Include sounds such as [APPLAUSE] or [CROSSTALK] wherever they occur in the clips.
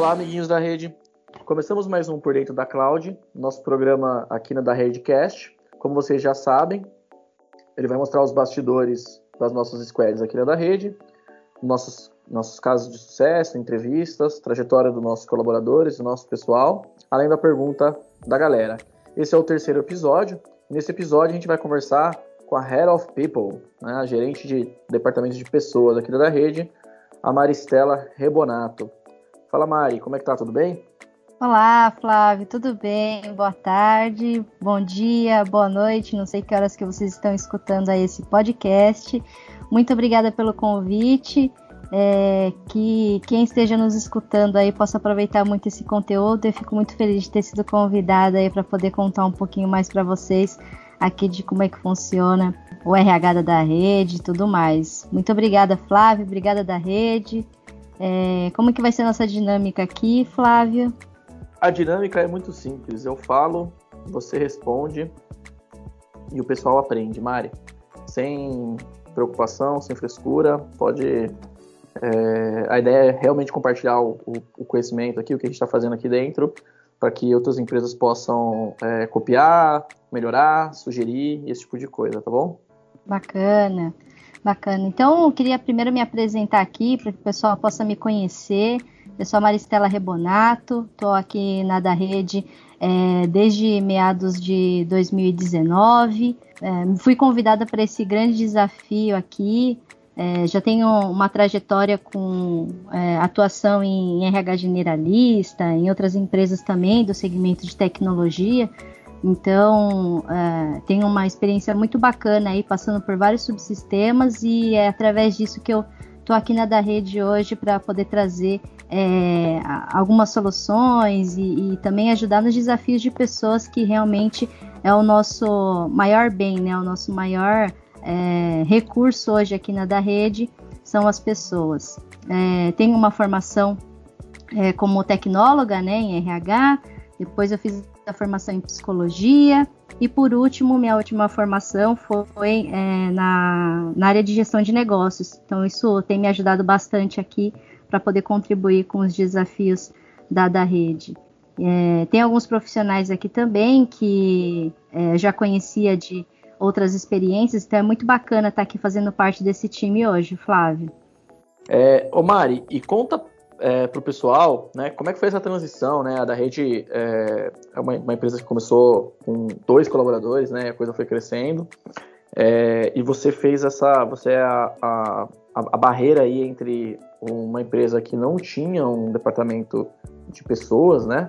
Olá, amiguinhos da rede. Começamos mais um Por Dentro da Cloud, nosso programa aqui na da Redcast. Como vocês já sabem, ele vai mostrar os bastidores das nossas squads aqui na da rede, nossos, nossos casos de sucesso, entrevistas, trajetória dos nossos colaboradores, do nosso pessoal, além da pergunta da galera. Esse é o terceiro episódio. Nesse episódio a gente vai conversar com a Head of People, né, a gerente de departamento de pessoas aqui da rede, a Maristela Rebonato. Fala Mari, como é que tá? Tudo bem? Olá, Flávio, tudo bem? Boa tarde, bom dia, boa noite. Não sei que horas que vocês estão escutando aí esse podcast. Muito obrigada pelo convite. É, que quem esteja nos escutando aí possa aproveitar muito esse conteúdo. Eu fico muito feliz de ter sido convidada aí para poder contar um pouquinho mais para vocês aqui de como é que funciona o RH da rede e tudo mais. Muito obrigada, Flávio. Obrigada da rede. É, como que vai ser a nossa dinâmica aqui, Flávio? A dinâmica é muito simples. Eu falo, você responde e o pessoal aprende, Mari. Sem preocupação, sem frescura, pode. É, a ideia é realmente compartilhar o, o, conhecimento aqui, o que a gente está fazendo aqui dentro, para que outras empresas possam é, copiar, melhorar, sugerir, esse tipo de coisa, tá bom? Bacana, bacana. Então, eu queria primeiro me apresentar aqui para que o pessoal possa me conhecer. Eu sou a Maristela Rebonato, estou aqui na da rede é, desde meados de 2019. É, fui convidada para esse grande desafio aqui. É, já tenho uma trajetória com é, atuação em RH generalista, em outras empresas também do segmento de tecnologia. Então, é, tenho uma experiência muito bacana aí, passando por vários subsistemas, e é através disso que eu estou aqui na da rede hoje para poder trazer é, algumas soluções e, e, também ajudar nos desafios de pessoas que realmente é o nosso maior bem, né? O nosso maior é, recurso hoje aqui na da rede são as pessoas. É, tenho uma formação é, como tecnóloga, né, em RH. Depois eu fiz a formação em psicologia. E por último, minha última formação foi é, na, na área de gestão de negócios. Então, isso tem me ajudado bastante aqui para poder contribuir com os desafios da, da rede. É, tem alguns profissionais aqui também que é, já conhecia de outras experiências, então é muito bacana estar aqui fazendo parte desse time hoje, Flávio. É, ô Mari, e conta é, para o pessoal, né, como é que foi essa transição, né, a da rede é, é uma, uma, empresa que começou com dois colaboradores, né, a coisa foi crescendo, é, e você fez essa, você é a, a, a, barreira aí entre uma empresa que não tinha um departamento de pessoas, né,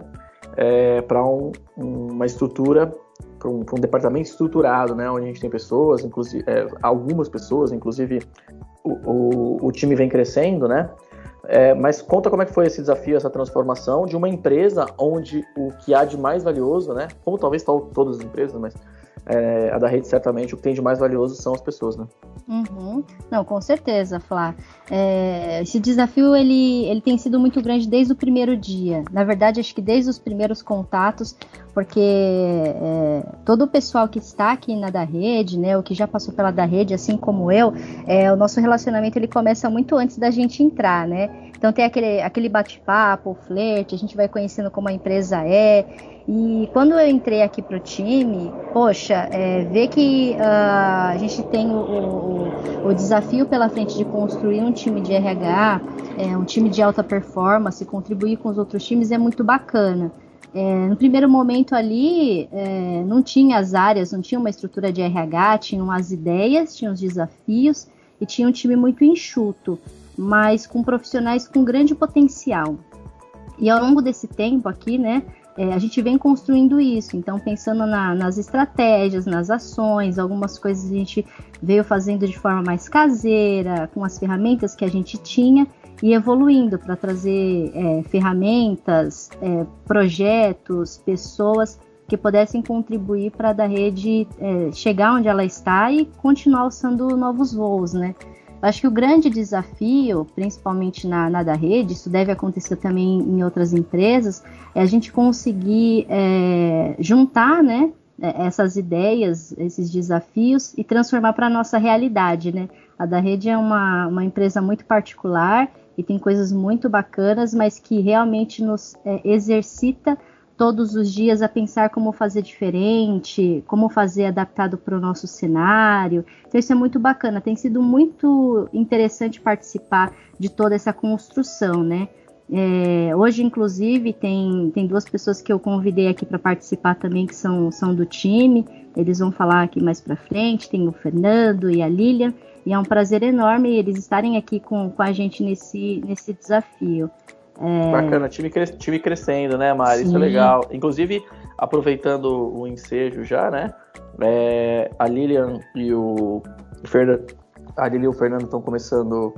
é, para um, uma estrutura, para um, um, departamento estruturado, né, onde a gente tem pessoas, inclusive é, algumas pessoas, inclusive o, o, o time vem crescendo, né, é, mas conta como é que foi esse desafio, essa transformação de uma empresa onde o que há de mais valioso, né? Como talvez todas as empresas, mas é, a da rede certamente o que tem de mais valioso são as pessoas, né? Uhum. Não, com certeza, Flá. É, esse desafio ele, ele tem sido muito grande desde o primeiro dia. Na verdade, acho que desde os primeiros contatos, porque é, todo o pessoal que está aqui na da rede, né, o que já passou pela da rede, assim como eu, é, o nosso relacionamento ele começa muito antes da gente entrar, né? Então tem aquele, aquele bate-papo, flerte, a gente vai conhecendo como a empresa é. E quando eu entrei aqui para o time, poxa, é, ver que uh, a gente tem o, o, o, desafio pela frente de construir um time de RH, é, um time de alta performance, contribuir com os outros times é muito bacana. É, no primeiro momento ali, é, não tinha as áreas, não tinha uma estrutura de RH, tinham as ideias, tinham os desafios e tinha um time muito enxuto, mas com profissionais com grande potencial. E ao longo desse tempo aqui, né, é, a gente vem construindo isso, então pensando na, nas estratégias, nas ações, algumas coisas a gente veio fazendo de forma mais caseira, com as ferramentas que a gente tinha e evoluindo para trazer é, ferramentas, é, projetos, pessoas que pudessem contribuir para a rede é, chegar onde ela está e continuar alçando novos voos, né? Acho que o grande desafio, principalmente na, na da rede, isso deve acontecer também em outras empresas, é a gente conseguir é, juntar, né, é, essas ideias, esses desafios e transformar para a nossa realidade, né? A da rede é uma, uma empresa muito particular e tem coisas muito bacanas, mas que realmente nos é, exercita todos os dias a pensar como fazer diferente, como fazer adaptado para o nosso cenário. Então isso é muito bacana, tem sido muito interessante participar de toda essa construção, né? É, hoje, inclusive, tem, tem duas pessoas que eu convidei aqui para participar também, que são, são do time. Eles vão falar aqui mais para frente. Tem o Fernando e a Lilian. E é um prazer enorme eles estarem aqui com, com a gente nesse, nesse desafio. É... Bacana, time, cres... time crescendo, né, Mari? Sim. Isso é legal. Inclusive, aproveitando o ensejo já, né? É, a Lilian e o Fernando, a Lilian e o Fernando estão começando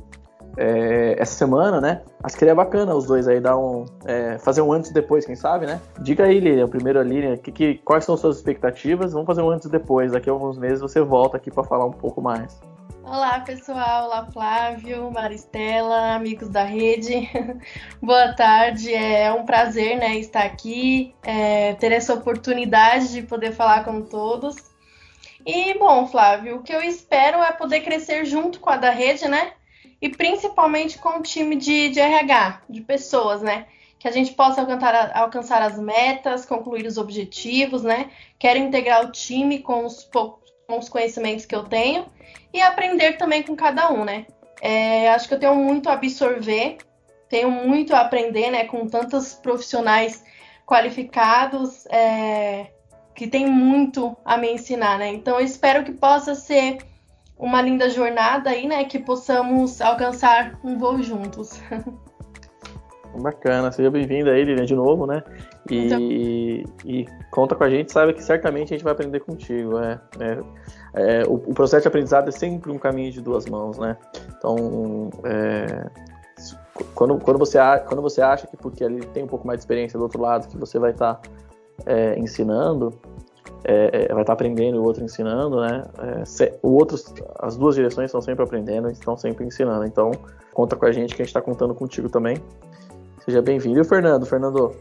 é, essa semana, né? Acho que seria bacana os dois aí dar um. É, fazer um antes e depois, quem sabe, né? Diga aí, Lilian, primeiro a que, que, quais são suas expectativas? Vamos fazer um antes e depois. Daqui a alguns meses você volta aqui para falar um pouco mais. Olá, pessoal. Olá, Flávio, Maristela, amigos da rede. [LAUGHS] Boa tarde. É um prazer né, estar aqui, é, ter essa oportunidade de poder falar com todos. E, bom, Flávio, o que eu espero é poder crescer junto com a da rede, né? E principalmente com o time de, de RH, de pessoas, né? Que a gente possa alcançar, alcançar as metas, concluir os objetivos, né? Quero integrar o time com os com os conhecimentos que eu tenho e aprender também com cada um, né? É, acho que eu tenho muito a absorver, tenho muito a aprender, né? Com tantos profissionais qualificados é, que tem muito a me ensinar, né? Então eu espero que possa ser uma linda jornada aí, né? Que possamos alcançar um voo juntos. [LAUGHS] Bacana, seja bem-vinda aí, Lilian, de novo, né? E, e, conta com a gente, sabe que certamente a gente vai aprender contigo. É, é, é o, o, processo de aprendizado é sempre um caminho de duas mãos, né? Então, é, quando, quando, você, quando você acha que porque ele tem um pouco mais de experiência do outro lado, que você vai estar tá, é, ensinando, é, vai estar tá aprendendo e o outro ensinando, né? Se, o outro, as duas direções estão sempre aprendendo e estão sempre ensinando. Então, conta com a gente que a gente está contando contigo também. Seja bem-vindo. E o Fernando? Fernando,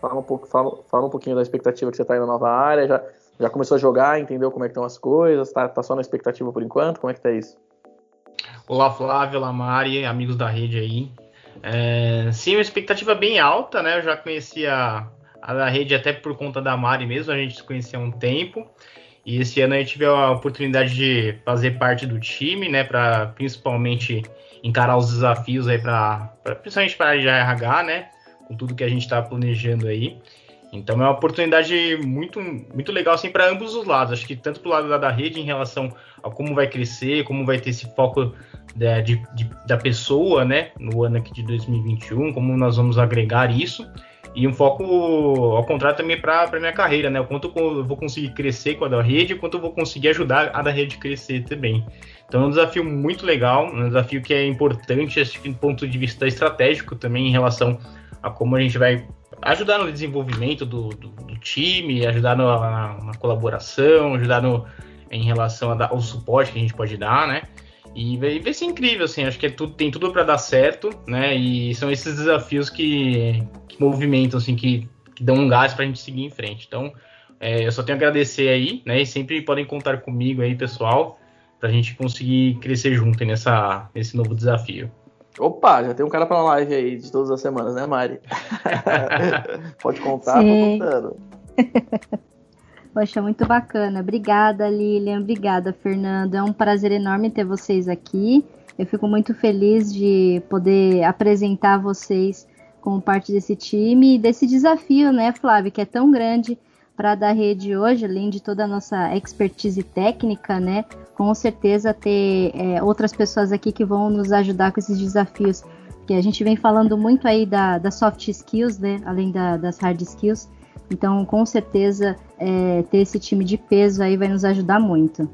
fala um, pouco, fala, fala um pouquinho da expectativa que você está aí na nova área. Já, já começou a jogar, entendeu como é que estão as coisas? Tá, tá só na expectativa por enquanto? Como é que tá isso? Olá, Flávio, olá, Mari, amigos da rede aí. É, sim, uma expectativa bem alta, né? Eu já conhecia a rede até por conta da Mari mesmo, a gente se conhecia há um tempo. E esse ano a gente tive a oportunidade de fazer parte do time, né? Para principalmente encarar os desafios aí para principalmente para a RH, né? Com tudo que a gente está planejando aí. Então é uma oportunidade muito, muito legal assim para ambos os lados. Acho que tanto para o lado da, rede em relação a como vai crescer, como vai ter esse foco da, de, de, da pessoa, né, no ano aqui de 2021, como nós vamos agregar isso e um foco ao contrário também para minha carreira, né? O quanto eu vou conseguir crescer com a da rede, o quanto eu vou conseguir ajudar a da rede a crescer também. Então é um desafio muito legal, um desafio que é importante acho que, do ponto de vista estratégico também em relação a como a gente vai ajudar no desenvolvimento do, do, do time, ajudar no, na, na, colaboração, ajudar no, em relação ao suporte que a gente pode dar, né? E vai, vai ser incrível, assim, acho que é tudo, tem tudo para dar certo, né? E são esses desafios que, que movimentam, assim, que, que dão um gás para a gente seguir em frente. Então, é, eu só tenho a agradecer aí, né? E sempre podem contar comigo aí, pessoal, para a gente conseguir crescer junto nessa, nesse novo desafio. Opa, já tem um cara para live aí de todas as semanas, né, Mari? [LAUGHS] [LAUGHS] Pode contar, Sim. tô contando. [LAUGHS] Poxa, muito bacana. Obrigada, Lilian. Obrigada, Fernando. É um prazer enorme ter vocês aqui. Eu fico muito feliz de poder apresentar vocês como parte desse time e desse desafio, né, Flávio, que é tão grande para da rede hoje, além de toda a nossa expertise técnica, né? Com certeza ter é, outras pessoas aqui que vão nos ajudar com esses desafios. Que a gente vem falando muito aí da, da soft skills, né? Além da, das hard skills. Então, com certeza, é, ter esse time de peso aí vai nos ajudar muito.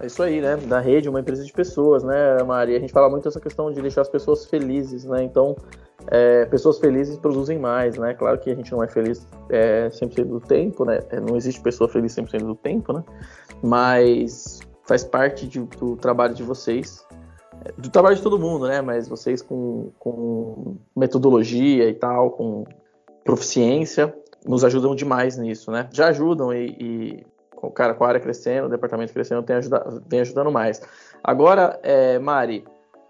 É isso aí, né? Da rede, uma empresa de pessoas, né, Maria? A gente fala muito essa questão de deixar as pessoas felizes, né? Então, é, pessoas felizes produzem mais, né? Claro que a gente não é feliz é, 100% do tempo, né? É, não existe pessoa feliz 100% do tempo, né? Mas faz parte de, do trabalho de vocês, é, do trabalho de todo mundo, né? Mas vocês com, com metodologia e tal, com proficiência, nos ajudam demais nisso, né? Já ajudam e, e cara, com a área crescendo, o departamento crescendo, tem ajudado, vem ajudando mais. Agora, é, Mari,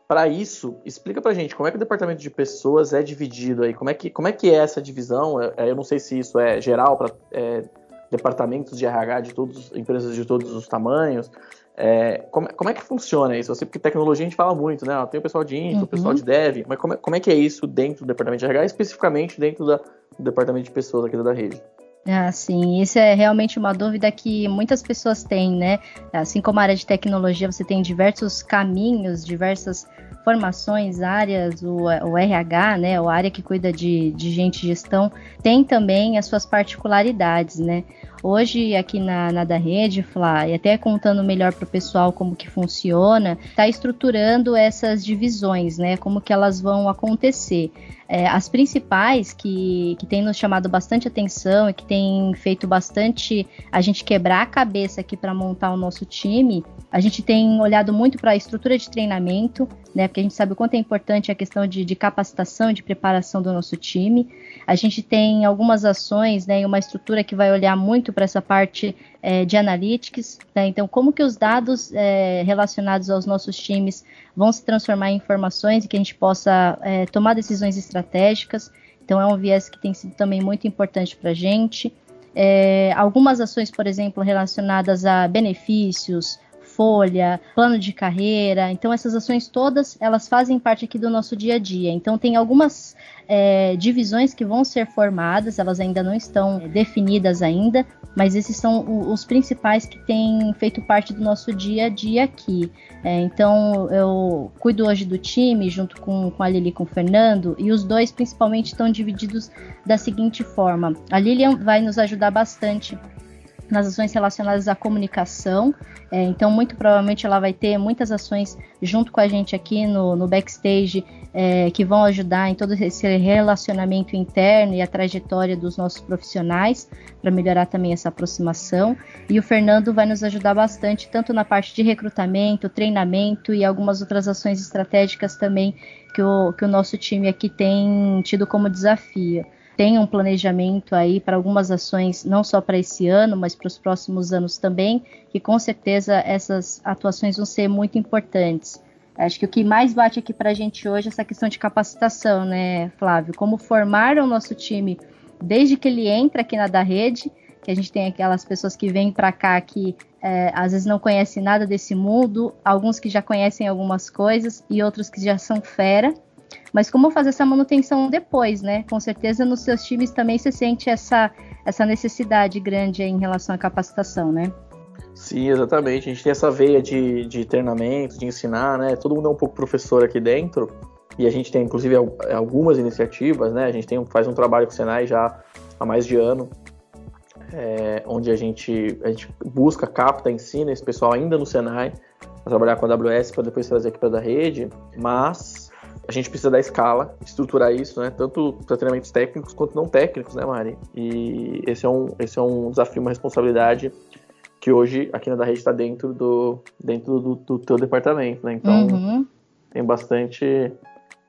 para isso, explica pra gente como é que o departamento de pessoas é dividido aí, como é que, como é, que é essa divisão? É, é eu não sei se isso é geral para é, departamentos de RH de todas empresas de todos os tamanhos. É, como, como, é que funciona isso? Você, porque tecnologia a gente fala muito, né? Tem o pessoal de info, uhum. o pessoal de dev, mas como é, como é, que é isso dentro do departamento de RH, especificamente dentro da, do departamento de pessoas aqui da rede? Ah, sim, isso é realmente uma dúvida que muitas pessoas têm, né? Assim como a área de tecnologia, você tem diversos caminhos, diversas formações, áreas, o, o RH, né, a área que cuida de, de gente gestão, tem também as suas particularidades, né? Hoje, aqui na, na da rede, Flá, e até contando melhor para o pessoal como que funciona, está estruturando essas divisões, né? Como que elas vão acontecer. É, as principais que, que têm nos chamado bastante atenção e que têm feito bastante a gente quebrar a cabeça aqui para montar o nosso time, a gente tem olhado muito para a estrutura de treinamento, né? Porque a gente sabe o quanto é importante a questão de, de capacitação e de preparação do nosso time. A gente tem algumas ações, né? Uma estrutura que vai olhar muito para essa parte é, de analytics, né? Então, como que os dados é, relacionados aos nossos times vão se transformar em informações e que a gente possa é, tomar decisões estratégicas. Então, é um viés que tem sido também muito importante para a gente. É, algumas ações, por exemplo, relacionadas a benefícios, folha, plano de carreira. Então essas ações todas elas fazem parte aqui do nosso dia a dia. Então tem algumas é, divisões que vão ser formadas, elas ainda não estão é, definidas ainda, mas esses são os principais que têm feito parte do nosso dia a dia aqui. É, então eu cuido hoje do time junto com, com a Lili e com o Fernando, e os dois principalmente estão divididos da seguinte forma: a Lilian vai nos ajudar bastante nas ações relacionadas à comunicação. É, então, muito provavelmente, ela vai ter muitas ações junto com a gente aqui no, no backstage é, que vão ajudar em todo esse relacionamento interno e a trajetória dos nossos profissionais para melhorar também essa aproximação. E o Fernando vai nos ajudar bastante, tanto na parte de recrutamento, treinamento e algumas outras ações estratégicas também que o, que o nosso time aqui tem tido como desafio tem um planejamento aí para algumas ações, não só para esse ano, mas para os próximos anos também, que com certeza essas atuações vão ser muito importantes. Acho que o que mais bate aqui para a gente hoje é essa questão de capacitação, né, Flávio? Como formar o nosso time desde que ele entra aqui na da rede, que a gente tem aquelas pessoas que vêm para cá que é, às vezes não conhecem nada desse mundo, alguns que já conhecem algumas coisas e outros que já são fera. Mas como fazer essa manutenção depois, né? Com certeza nos seus times também você sente essa, essa necessidade grande em relação à capacitação, né? Sim, exatamente. A gente tem essa veia de, de treinamento, de ensinar, né? Todo mundo é um pouco professor aqui dentro. E a gente tem, inclusive, algumas iniciativas, né? A gente tem, faz um trabalho com o Senai já há mais de ano, é, onde a gente, a gente busca, capta, ensina esse pessoal ainda no Senai a trabalhar com a AWS para depois trazer aqui para da rede, mas a gente precisa da escala, estruturar isso, né? Tanto para treinamentos técnicos quanto não técnicos, né, Mari? E esse é um, esse é um desafio, uma responsabilidade que hoje aqui na da rede está dentro do dentro do, do teu departamento, né? Então uhum. tem bastante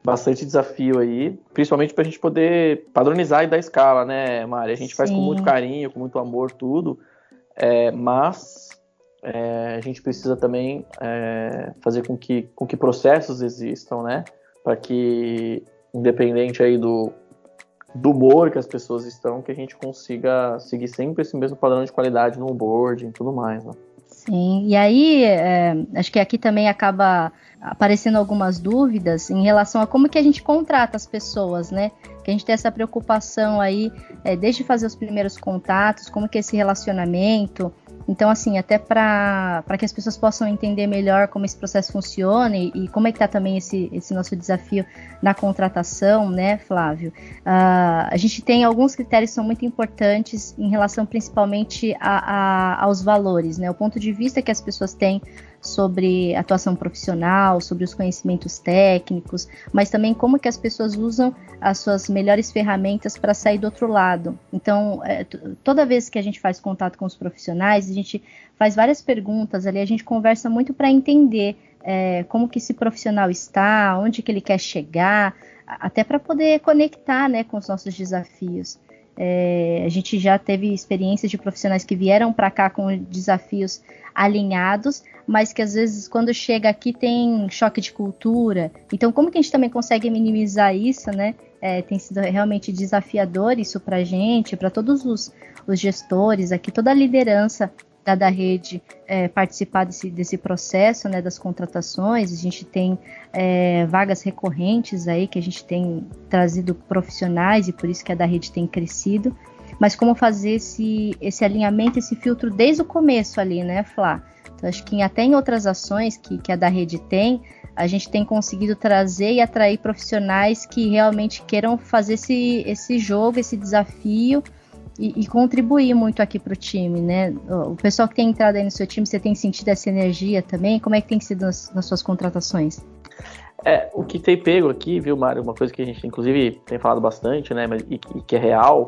bastante desafio aí, principalmente para a gente poder padronizar e dar escala, né, Mari? A gente Sim. faz com muito carinho, com muito amor, tudo, é, mas é, a gente precisa também é, fazer com que, com que processos existam, né? Para que, independente aí do, do humor que as pessoas estão, que a gente consiga seguir sempre esse mesmo padrão de qualidade no onboarding e tudo mais, né? Sim, e aí é, acho que aqui também acaba aparecendo algumas dúvidas em relação a como que a gente contrata as pessoas, né? Que a gente tem essa preocupação aí, é, desde fazer os primeiros contatos, como que é esse relacionamento, então, assim, até para que as pessoas possam entender melhor como esse processo funciona e, e como é que está também esse, esse nosso desafio na contratação, né, Flávio? Uh, a gente tem alguns critérios que são muito importantes em relação principalmente a, a, aos valores, né? O ponto de vista que as pessoas têm sobre atuação profissional, sobre os conhecimentos técnicos, mas também como que as pessoas usam as suas melhores ferramentas para sair do outro lado. Então, é, toda vez que a gente faz contato com os profissionais, a gente faz várias perguntas ali, a gente conversa muito para entender é, como que esse profissional está, onde que ele quer chegar, até para poder conectar né, com os nossos desafios. É, a gente já teve experiências de profissionais que vieram para cá com desafios alinhados, mas que às vezes quando chega aqui tem choque de cultura. Então, como que a gente também consegue minimizar isso, né? É, tem sido realmente desafiador isso para a gente, para todos os, os, gestores aqui, toda a liderança da, da rede é, participar desse, desse processo, né, das contratações. A gente tem é, vagas recorrentes aí que a gente tem trazido profissionais e por isso que a da rede tem crescido. Mas como fazer esse, esse alinhamento, esse filtro desde o começo ali, né, Flá? Então, acho que até em outras ações que, que a da rede tem, a gente tem conseguido trazer e atrair profissionais que realmente queiram fazer esse, esse jogo, esse desafio e, e contribuir muito aqui para o time, né? O pessoal que tem entrado aí no seu time, você tem sentido essa energia também? Como é que tem sido nas, nas suas contratações? É, o que tem pego aqui, viu, Mário, uma coisa que a gente inclusive tem falado bastante, né, mas, e, e que é real,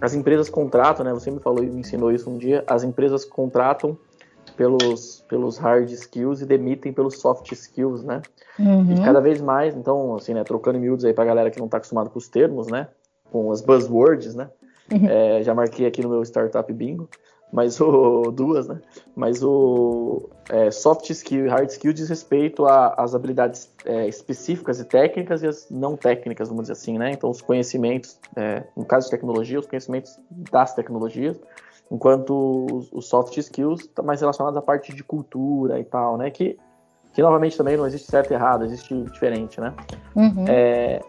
as empresas contratam, né, você me falou e me ensinou isso um dia, as empresas contratam pelos, pelos hard skills e demitem pelos soft skills, né? Uhum. E cada vez mais, então, assim, né, trocando miúdos aí pra galera que não tá acostumado com os termos, né? Com as buzzwords, né? Uhum. É, já marquei aqui no meu Startup Bingo, mas o [LAUGHS] duas, né? Mas o é, soft skill e hard skill diz respeito às habilidades é, específicas e técnicas e as não técnicas, vamos dizer assim, né? Então, os conhecimentos, é, no caso de tecnologia, os conhecimentos das tecnologias, enquanto os, os soft skills estão tá mais relacionados à parte de cultura e tal, né? Que, que novamente também não existe certo e errado, existe diferente, né? Uhum. É,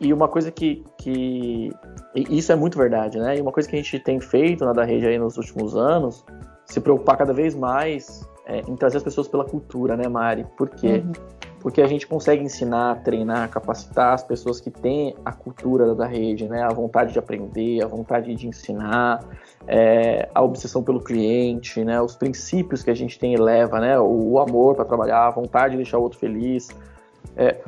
e uma coisa que, que isso é muito verdade, né? E uma coisa que a gente tem feito na da rede aí nos últimos anos, se preocupar cada vez mais é, em trazer as pessoas pela cultura, né, Mari? Por quê? Uhum porque a gente consegue ensinar, treinar, capacitar as pessoas que têm a cultura da rede, né? A vontade de aprender, a vontade de ensinar, é, a obsessão pelo cliente, né? Os princípios que a gente tem e leva, né? O, o amor para trabalhar, a vontade de deixar o outro feliz, é,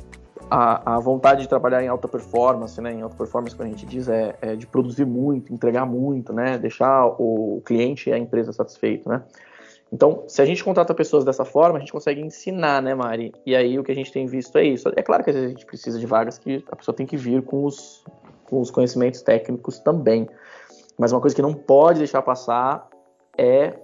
a, a, vontade de trabalhar em alta performance, né? Em alta performance, como a gente diz, é, é de produzir muito, entregar muito, né? Deixar o cliente e a empresa satisfeito, né? Então, se a gente contrata pessoas dessa forma, a gente consegue ensinar, né, Mari? E aí o que a gente tem visto é isso. É claro que às vezes a gente precisa de vagas que a pessoa tem que vir com os, com os conhecimentos técnicos também. Mas uma coisa que não pode deixar passar é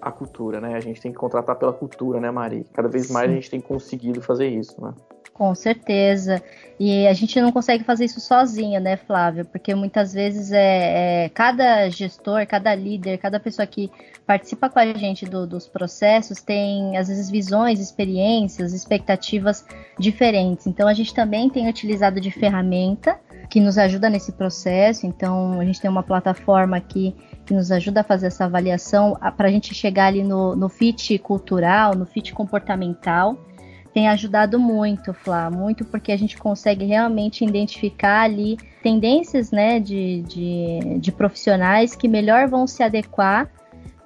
a cultura, né? A gente tem que contratar pela cultura, né, Mari? Cada vez mais a gente tem conseguido fazer isso, né? Com certeza. E a gente não consegue fazer isso sozinha, né, Flávia? Porque muitas vezes é, é cada gestor, cada líder, cada pessoa que participa com a gente do, dos processos tem, às vezes, visões, experiências, expectativas diferentes. Então, a gente também tem utilizado de ferramenta que nos ajuda nesse processo. Então, a gente tem uma plataforma aqui que nos ajuda a fazer essa avaliação para a gente chegar ali no, no fit cultural, no fit comportamental tem ajudado muito, Flá, muito porque a gente consegue realmente identificar ali tendências né, de, de, de profissionais que melhor vão se adequar.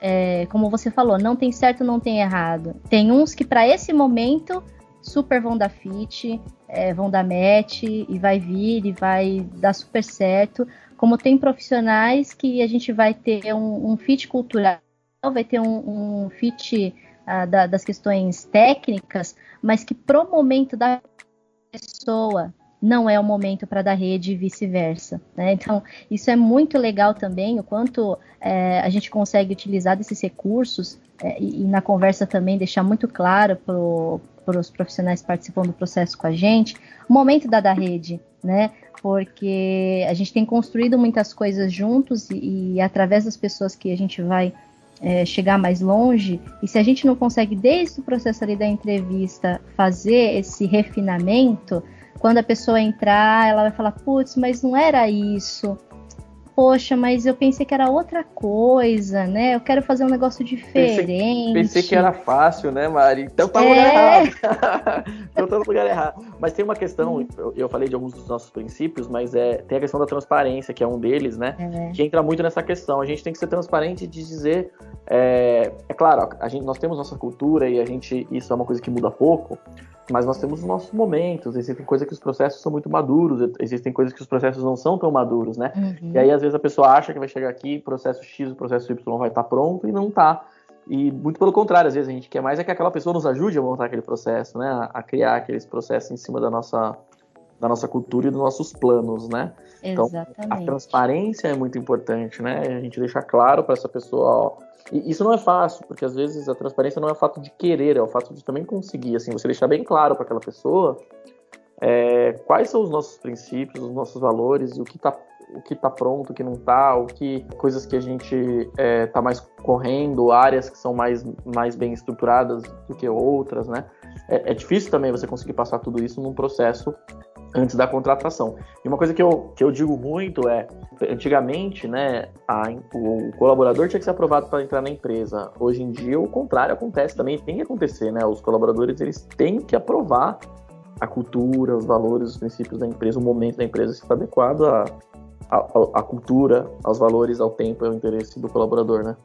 É, como você falou, não tem certo, não tem errado. Tem uns que para esse momento super vão dar fit, é, vão dar match e vai vir e vai dar super certo. Como tem profissionais que a gente vai ter um, um fit cultural, vai ter um, um fit uh, da, das questões técnicas, mas que pro momento da pessoa não é o momento para dar rede e vice-versa. Né? Então, isso é muito legal também, o quanto é, a gente consegue utilizar desses recursos é, e, e, na conversa também deixar muito claro para os profissionais que participam do processo com a gente, o momento da dar rede, né? Porque a gente tem construído muitas coisas juntos e, e através das pessoas que a gente vai é, chegar mais longe, e se a gente não consegue, desde o processo ali da entrevista, fazer esse refinamento, quando a pessoa entrar, ela vai falar: putz, mas não era isso, poxa, mas eu pensei que era outra coisa, né? Eu quero fazer um negócio diferente. Pensei, pensei que era fácil, né, Mari? Então tá no lugar é. errado. [LAUGHS] então tá no lugar errado. Mas tem uma questão, eu, eu, falei de alguns dos nossos princípios, mas é, tem a questão da transparência, que é um deles, né? É. Que entra muito nessa questão. A gente tem que ser transparente de dizer. É, é claro, a gente, nós temos nossa cultura e a gente. Isso é uma coisa que muda pouco mas nós temos os nossos momentos, existem coisas que os processos são muito maduros, existem coisas que os processos não são tão maduros, né? Uhum. E aí, às vezes, a pessoa acha que vai chegar aqui, processo X, o processo Y vai estar pronto e não está. E muito pelo contrário, às vezes a gente quer mais é que aquela pessoa nos ajude a montar aquele processo, né? A, a criar aqueles processos em cima da nossa, da nossa cultura e dos nossos planos, né? Então, Exatamente. a transparência é muito importante, né? A gente deixar claro para essa pessoa, ó, e isso não é fácil, porque às vezes a transparência não é o fato de querer, é o fato de também conseguir, assim, você deixar bem claro para aquela pessoa é, quais são os nossos princípios, os nossos valores e o que está o que tá pronto, o que não está, o que coisas que a gente está é, mais correndo, áreas que são mais, mais bem estruturadas do que outras, né? É, é, difícil também você conseguir passar tudo isso num processo antes da contratação. E uma coisa que eu, que eu digo muito é, antigamente, né, a, o, colaborador tinha que ser aprovado para entrar na empresa. Hoje em dia, o contrário acontece também, tem que acontecer, né? Os colaboradores, eles têm que aprovar a cultura, os valores, os princípios da empresa, o momento da empresa está adequado à, à, cultura, aos valores, ao tempo e ao interesse do colaborador, né?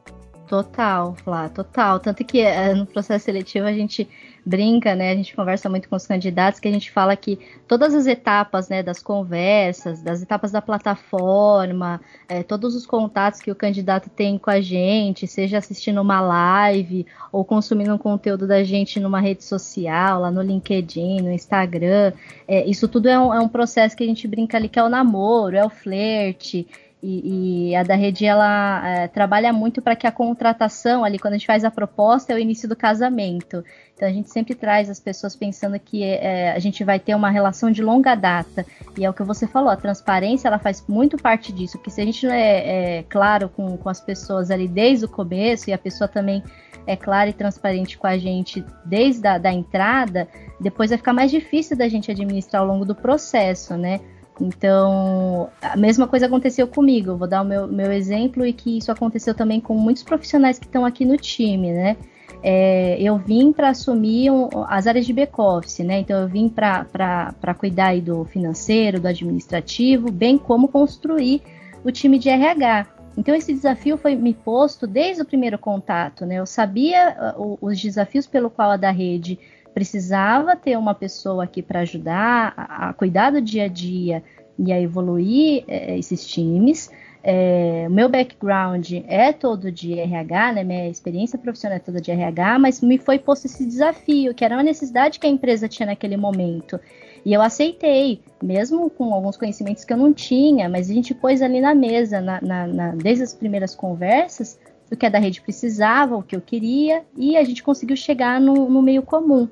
Total, Flá, total. Tanto que é, no processo seletivo a gente brinca, né? A gente conversa muito com os candidatos que a gente fala que todas as etapas, né, das conversas, das etapas da plataforma, é, todos os contatos que o candidato tem com a gente, seja assistindo uma live ou consumindo um conteúdo da gente numa rede social, lá no LinkedIn, no Instagram, é, isso tudo é um, é um processo que a gente brinca ali que é o namoro, é o flerte. E, e, a da rede ela é, trabalha muito para que a contratação ali quando a gente faz a proposta é o início do casamento. Então a gente sempre traz as pessoas pensando que é, a gente vai ter uma relação de longa data. E é o que você falou a transparência ela faz muito parte disso porque se a gente não é, é claro com, com as pessoas ali desde o começo e a pessoa também é clara e transparente com a gente desde a da entrada depois vai ficar mais difícil da gente administrar ao longo do processo né então, a mesma coisa aconteceu comigo. Eu vou dar o meu, meu exemplo e que isso aconteceu também com muitos profissionais que estão aqui no time, né? É, eu vim para assumir um, as áreas de back-office, né? Então, eu vim para cuidar do financeiro, do administrativo, bem como construir o time de RH. Então, esse desafio foi me posto desde o primeiro contato, né? Eu sabia uh, os desafios pelo qual a da rede precisava ter uma pessoa aqui para ajudar a, a, cuidar do dia a dia e a evoluir é, esses times. É, meu background é todo de RH, né? Minha experiência profissional é toda de RH, mas me foi posto esse desafio, que era uma necessidade que a empresa tinha naquele momento. E eu aceitei, mesmo com alguns conhecimentos que eu não tinha, mas a gente pôs ali na mesa, na, na, na, desde as primeiras conversas, o que a da rede precisava, o que eu queria, e a gente conseguiu chegar no, no meio comum.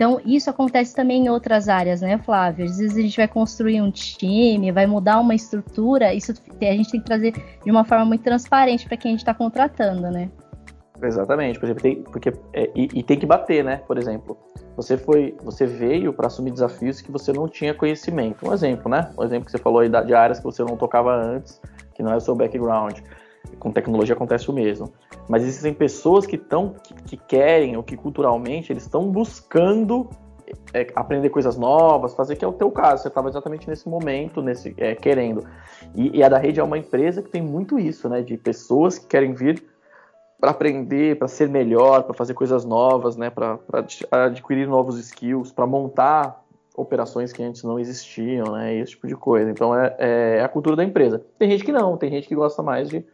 Então, isso acontece também em outras áreas, né, Flávio? Às vezes a gente vai construir um time, vai mudar uma estrutura, isso a gente tem que trazer de uma forma muito transparente para quem a gente está contratando, né? Exatamente, por exemplo, tem, porque, é, e, e, tem que bater, né? Por exemplo, você foi, você veio para assumir desafios que você não tinha conhecimento. Um exemplo, né? Um exemplo que você falou aí de áreas que você não tocava antes, que não é o seu background com tecnologia acontece o mesmo. Mas existem pessoas que estão, que, que, querem, ou que culturalmente eles estão buscando é, aprender coisas novas, fazer que é o teu caso. Você estava exatamente nesse momento, nesse é, querendo. E, e, a da rede é uma empresa que tem muito isso, né? De pessoas que querem vir para aprender, para ser melhor, para fazer coisas novas, né? Para adquirir novos skills, para montar operações que antes não existiam, né? Esse tipo de coisa. Então é, é a cultura da empresa. Tem gente que não, tem gente que gosta mais de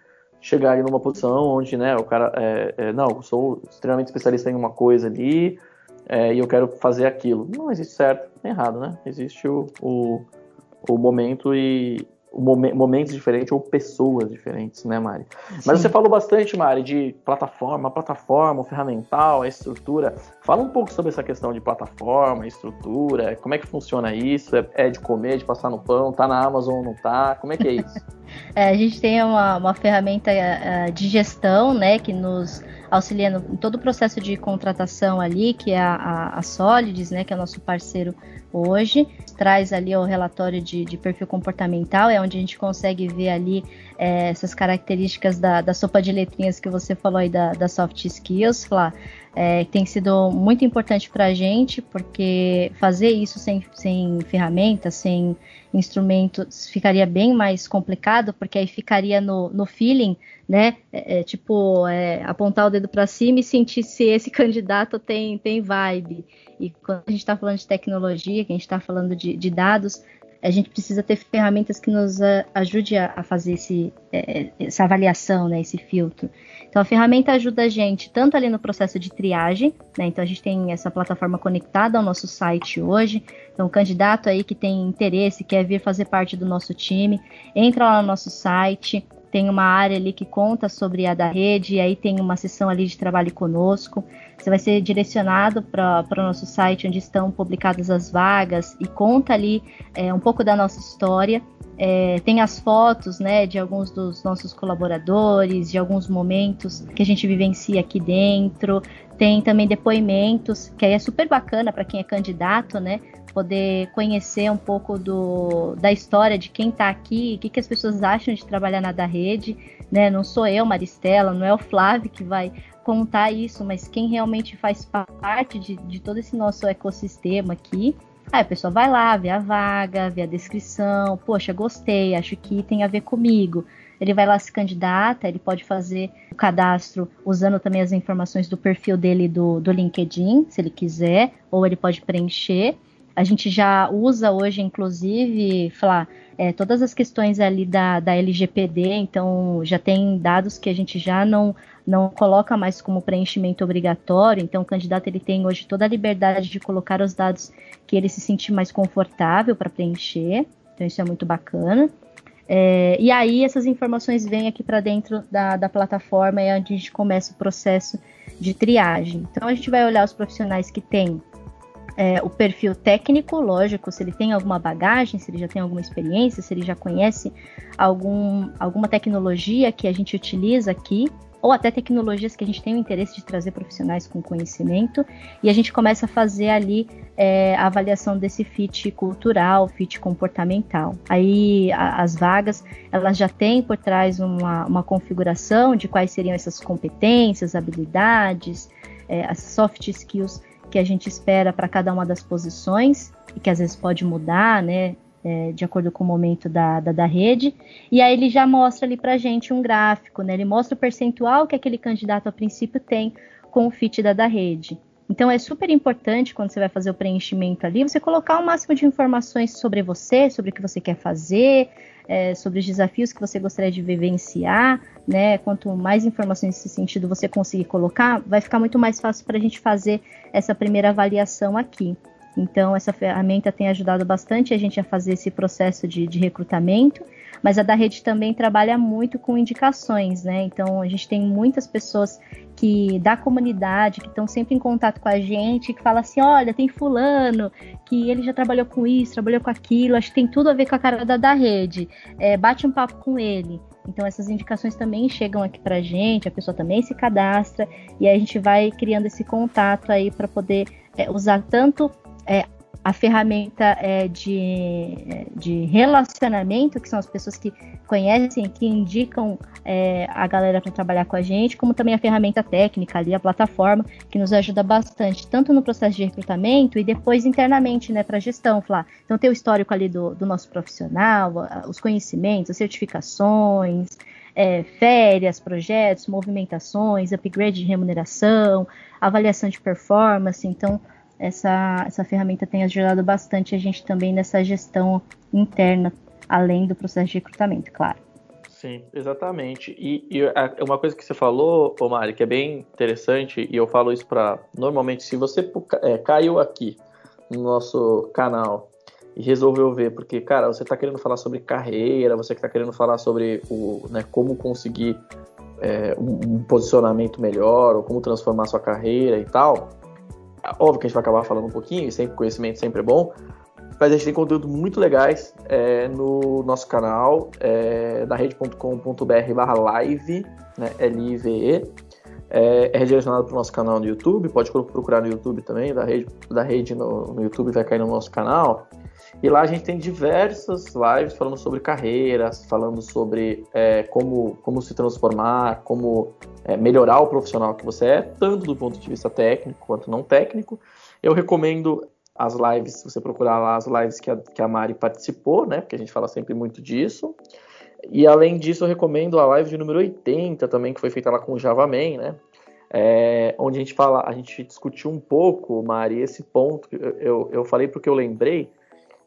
chegar numa posição onde, né, o cara, é, é, não, eu sou extremamente especialista em uma coisa ali é, e eu quero fazer aquilo. Não existe certo nem errado, né? Existe o, o, o momento e, momentos diferentes ou pessoas diferentes, né, Mari? Sim. Mas você falou bastante, Mari, de plataforma, plataforma, ferramental, a estrutura. Fala um pouco sobre essa questão de plataforma, estrutura, como é que funciona isso? É, é de comer, de passar no pão? Tá na Amazon ou não tá? Como é que é isso? [LAUGHS] é, a gente tem uma, uma ferramenta uh, de gestão, né, que nos auxilia no, em todo o processo de contratação ali, que é a, a, a Solids, né, que é o nosso parceiro hoje, traz ali o relatório de, de perfil comportamental, é onde a gente consegue ver ali é, essas características da, da, sopa de letrinhas que você falou aí da, da soft skills, Flá, é, tem sido muito importante para a gente, porque fazer isso sem, sem ferramentas, sem instrumentos, ficaria bem mais complicado, porque aí ficaria no, no feeling, né? É, é, tipo, é, apontar o dedo para cima e sentir se esse [LAUGHS] candidato tem, tem vibe. E quando a gente está falando de tecnologia, que a gente está falando de, de dados, a gente precisa ter ferramentas que nos ajude a, fazer esse, é, essa avaliação, né, esse filtro. Então a ferramenta ajuda a gente tanto ali no processo de triagem, né? Então a gente tem essa plataforma conectada ao nosso site hoje. Então o candidato aí que tem interesse, quer vir fazer parte do nosso time, entra lá no nosso site, tem uma área ali que conta sobre a da rede, e aí tem uma sessão ali de trabalho conosco. Você vai ser direcionado para o nosso site onde estão publicadas as vagas e conta ali é, um pouco da nossa história. É, tem as fotos né, de alguns dos nossos colaboradores, de alguns momentos que a gente vivencia aqui dentro. Tem também depoimentos, que aí é super bacana para quem é candidato, né? Poder conhecer um pouco do, da história de quem está aqui, o que, que as pessoas acham de trabalhar na da rede. Né? Não sou eu, Maristela, não é o Flávio que vai contar isso, mas quem realmente faz parte de, de todo esse nosso ecossistema aqui. Aí a pessoa vai lá, vê a vaga, vê a descrição, poxa, gostei, acho que tem a ver comigo. Ele vai lá se candidata, ele pode fazer o cadastro usando também as informações do perfil dele do, do LinkedIn, se ele quiser, ou ele pode preencher. A gente já usa hoje, inclusive, falar é, todas as questões ali da, da LGPD, então já tem dados que a gente já não, não coloca mais como preenchimento obrigatório, então o candidato ele tem hoje toda a liberdade de colocar os dados que ele se sentir mais confortável para preencher, então isso é muito bacana. É, e aí essas informações vêm aqui para dentro da, da plataforma e é onde a gente começa o processo de triagem. Então a gente vai olhar os profissionais que têm é, o perfil técnico, lógico, se ele tem alguma bagagem, se ele já tem alguma experiência, se ele já conhece algum, alguma tecnologia que a gente utiliza aqui, ou até tecnologias que a gente tem o interesse de trazer profissionais com conhecimento, e a gente começa a fazer ali é, a avaliação desse fit cultural, fit comportamental. Aí a, as vagas, elas já têm por trás uma, uma configuração de quais seriam essas competências, habilidades, é, as soft skills que a gente espera para cada uma das posições, e que às vezes pode mudar, né? É, de acordo com o momento da, da, da, rede, e aí ele já mostra ali para gente um gráfico, né? Ele mostra o percentual que aquele candidato a princípio tem com o fit da, da rede. Então é super importante quando você vai fazer o preenchimento ali, você colocar o máximo de informações sobre você, sobre o que você quer fazer, é, sobre os desafios que você gostaria de vivenciar, né? Quanto mais informações nesse sentido você conseguir colocar, vai ficar muito mais fácil para a gente fazer essa primeira avaliação aqui. Então, essa ferramenta tem ajudado bastante a gente a fazer esse processo de, de recrutamento, mas a da rede também trabalha muito com indicações, né? Então, a gente tem muitas pessoas que da comunidade, que estão sempre em contato com a gente, que fala assim, olha, tem fulano, que ele já trabalhou com isso, trabalhou com aquilo, acho que tem tudo a ver com a cara da, da rede. É, bate um papo com ele. Então essas indicações também chegam aqui para a gente, a pessoa também se cadastra e a gente vai criando esse contato aí para poder é, usar tanto é, a ferramenta é, de, de relacionamento, que são as pessoas que conhecem, que indicam é, a galera para trabalhar com a gente, como também a ferramenta técnica ali, a plataforma, que nos ajuda bastante, tanto no processo de recrutamento e depois internamente, né, para gestão, Flá. Então, tem o histórico ali do, do nosso profissional, os conhecimentos, certificações, é, férias, projetos, movimentações, upgrade de remuneração, avaliação de performance. Então, essa, essa ferramenta tem ajudado bastante a gente também nessa gestão interna, além do processo de recrutamento, claro. Sim, exatamente. E, e uma coisa que você falou, Omar, que é bem interessante, e eu falo isso para. Normalmente, se você é, caiu aqui no nosso canal e resolveu ver, porque, cara, você está querendo falar sobre carreira, você está querendo falar sobre o, né, como conseguir é, um, um posicionamento melhor, ou como transformar sua carreira e tal Óbvio que a gente vai acabar falando um pouquinho, sempre conhecimento sempre é bom, mas a gente tem conteúdo muito legais é, no nosso canal, é, da rede.com.br barra live, né, L-I-V-E. É, é redirecionado para o nosso canal no YouTube, pode procurar no YouTube também, da rede, da rede no, no YouTube vai cair no nosso canal. E lá a gente tem diversas lives falando sobre carreiras, falando sobre é, como, como se transformar, como é, melhorar o profissional que você é, tanto do ponto de vista técnico quanto não técnico. Eu recomendo as lives, se você procurar lá as lives que a, que a Mari participou, né? Porque a gente fala sempre muito disso. E além disso, eu recomendo a live de número 80 também, que foi feita lá com o JavaMan, né? É, onde a gente fala, a gente discutiu um pouco, Mari, esse ponto. Eu, eu, eu falei porque eu lembrei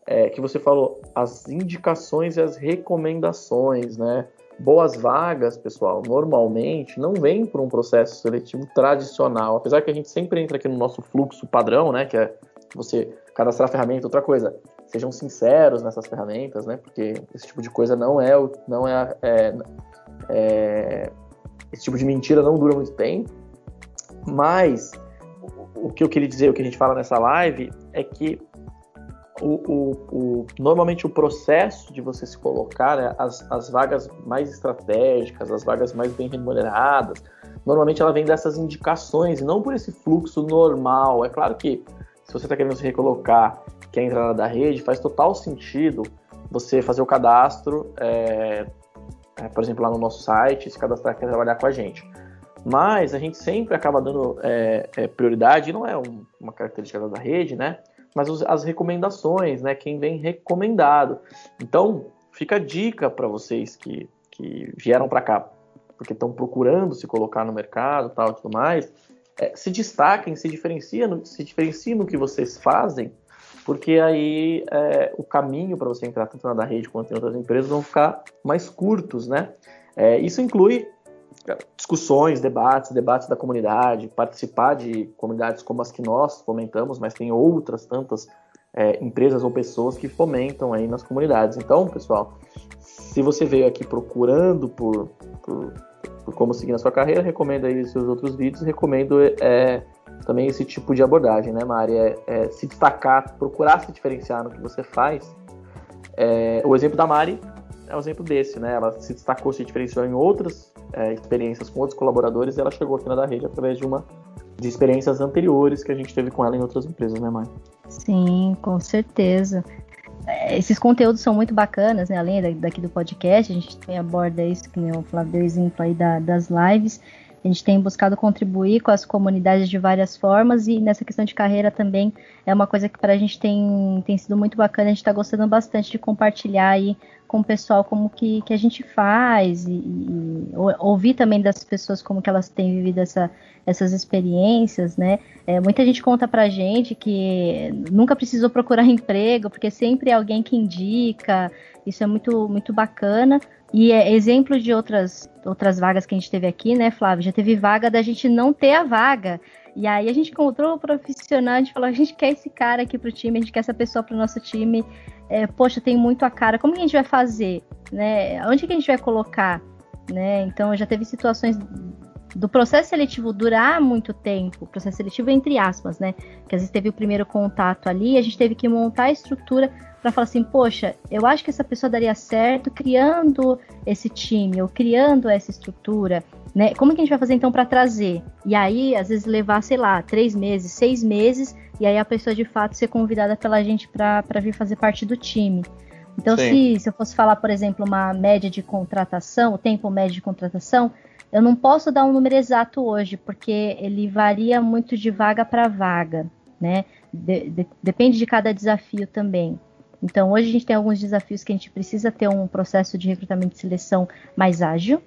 é, que você falou, as indicações e as recomendações, né? Boas vagas, pessoal, normalmente não vem por um processo seletivo tradicional, apesar que a gente sempre entra aqui no nosso fluxo padrão, né? Que é você cadastrar a ferramenta, outra coisa. Sejam sinceros nessas ferramentas, né? Porque esse tipo de coisa não é, não é, é, é esse tipo de mentira não dura muito tempo. Mas o que eu queria dizer, o que a gente fala nessa live, é que o, o, o, normalmente o processo de você se colocar, né, as, as vagas mais estratégicas, as vagas mais bem remuneradas, normalmente ela vem dessas indicações, não por esse fluxo normal. É claro que se você está querendo se recolocar, quer entrar na da rede, faz total sentido você fazer o cadastro, é, é, por exemplo, lá no nosso site, se cadastrar quer trabalhar com a gente. Mas a gente sempre acaba dando é, é, prioridade, não é um, uma característica da rede, né? Mas as recomendações, né? Quem vem recomendado. Então, fica a dica para vocês que, que vieram para cá porque estão procurando se colocar no mercado tal e tudo mais, é, se destaquem, se diferenciem, se diferenciem no que vocês fazem, porque aí é, o caminho para você entrar tanto na da rede quanto em outras empresas vão ficar mais curtos, né? É, isso inclui discussões, debates, debates da comunidade, participar de comunidades como as que nós fomentamos, mas tem outras tantas é, empresas ou pessoas que fomentam aí nas comunidades. Então, pessoal, se você veio aqui procurando por, por, por como seguir na sua carreira, recomendo aí seus outros vídeos, recomendo é, também esse tipo de abordagem, né, Mari? É, é, se destacar, procurar se diferenciar no que você faz. É, o exemplo da Mari é um exemplo desse, né? Ela se destacou, se diferenciou em outras é, experiências com outros colaboradores e ela chegou aqui na da rede através de uma de experiências anteriores que a gente teve com ela em outras empresas, né, Mari? Sim, com certeza. É, esses conteúdos são muito bacanas, né? Além daqui do podcast, a gente também aborda isso, que nem o Flávio deu exemplo aí da, das lives. A gente tem buscado contribuir com as comunidades de várias formas e nessa questão de carreira também é uma coisa que para a gente tem, tem sido muito bacana. A gente está gostando bastante de compartilhar aí com o pessoal como que, que a gente faz e, e, ouvir também das pessoas como que elas têm vivido essa, essas experiências, né? É, muita gente conta pra gente que nunca precisou procurar [LAUGHS] emprego, porque sempre é alguém que indica, isso é muito, muito bacana. E é exemplo de outras, outras vagas que a gente teve aqui, né, Flávio? Já teve vaga da gente não ter a vaga. E aí a gente encontrou o profissional, a gente falou, a gente quer esse cara aqui pro time, a gente quer essa pessoa pro nosso time. É, poxa, tem muito a cara. Como que a gente vai fazer? Né? Onde que a gente vai colocar? Né? Então já teve situações do processo seletivo durar muito tempo, processo seletivo entre aspas, né? Que às vezes teve o primeiro contato ali, a gente teve que montar a estrutura para falar assim, poxa, eu acho que essa pessoa daria certo criando esse time ou criando essa estrutura, né? Como que a gente vai fazer então para trazer? E aí, às vezes levar, sei lá, três meses, seis meses, e aí a pessoa de fato ser convidada pela gente para vir fazer parte do time. Então, se, se eu fosse falar, por exemplo, uma média de contratação, o tempo médio de contratação, eu não posso dar um número exato hoje, porque ele varia muito de vaga para vaga, né? De, de, depende de cada desafio também. Então, hoje a gente tem alguns desafios que a gente precisa ter um processo de recrutamento e seleção mais ágil,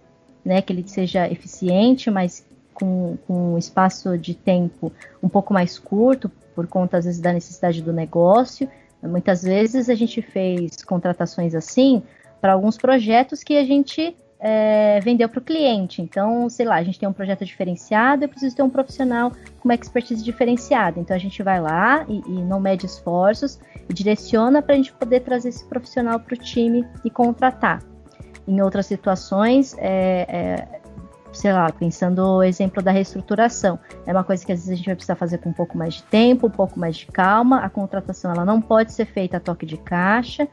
né? Que ele seja eficiente, mas com, com um espaço de tempo um pouco mais curto, por conta, às vezes, da necessidade do negócio. Muitas vezes a gente fez contratações assim para alguns projetos que a gente é, vendeu para o cliente. Então, sei lá, a gente tem um projeto diferenciado, eu preciso ter um profissional com uma expertise diferenciada. Então, a gente vai lá e, e não mede esforços e direciona para a gente poder trazer esse profissional para o time e contratar. Em outras situações, é, é, sei lá, pensando o exemplo da reestruturação, é uma coisa que às vezes a gente vai precisar fazer com um pouco mais de tempo, um pouco mais de calma. A contratação ela não pode ser feita a toque de caixa,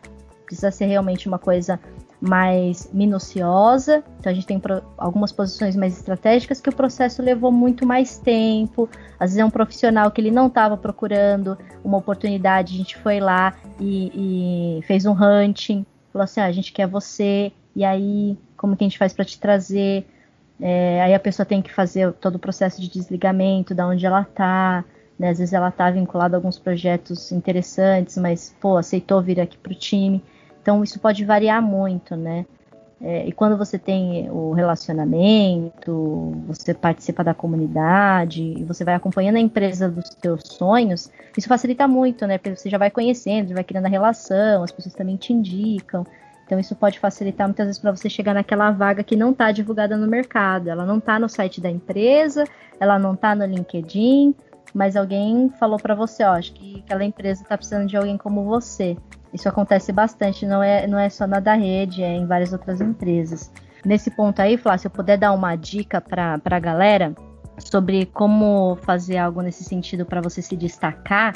precisa ser realmente uma coisa mais minuciosa. Então a gente tem algumas posições mais estratégicas que o processo levou muito mais tempo. Às vezes é um profissional que ele não estava procurando uma oportunidade, a gente foi lá e, e fez um hunting, falou assim: ah, a gente quer você, e aí como que a gente faz para te trazer? É, aí a pessoa tem que fazer todo o processo de desligamento, da onde ela está. Né? Às vezes ela está vinculada a alguns projetos interessantes, mas pô, aceitou vir aqui para o time. Então isso pode variar muito, né? É, e quando você tem o relacionamento, você participa da comunidade, você vai acompanhando a empresa dos seus sonhos, isso facilita muito, né? Porque você já vai conhecendo, já vai criando a relação, as pessoas também te indicam. Então isso pode facilitar muitas vezes para você chegar naquela vaga que não está divulgada no mercado. Ela não está no site da empresa, ela não está no LinkedIn, mas alguém falou para você, ó, acho que aquela empresa está precisando de alguém como você. Isso acontece bastante, não é, não é só na da rede, é em várias outras empresas. Nesse ponto aí, Flá, se eu puder dar uma dica para a galera sobre como fazer algo nesse sentido para você se destacar,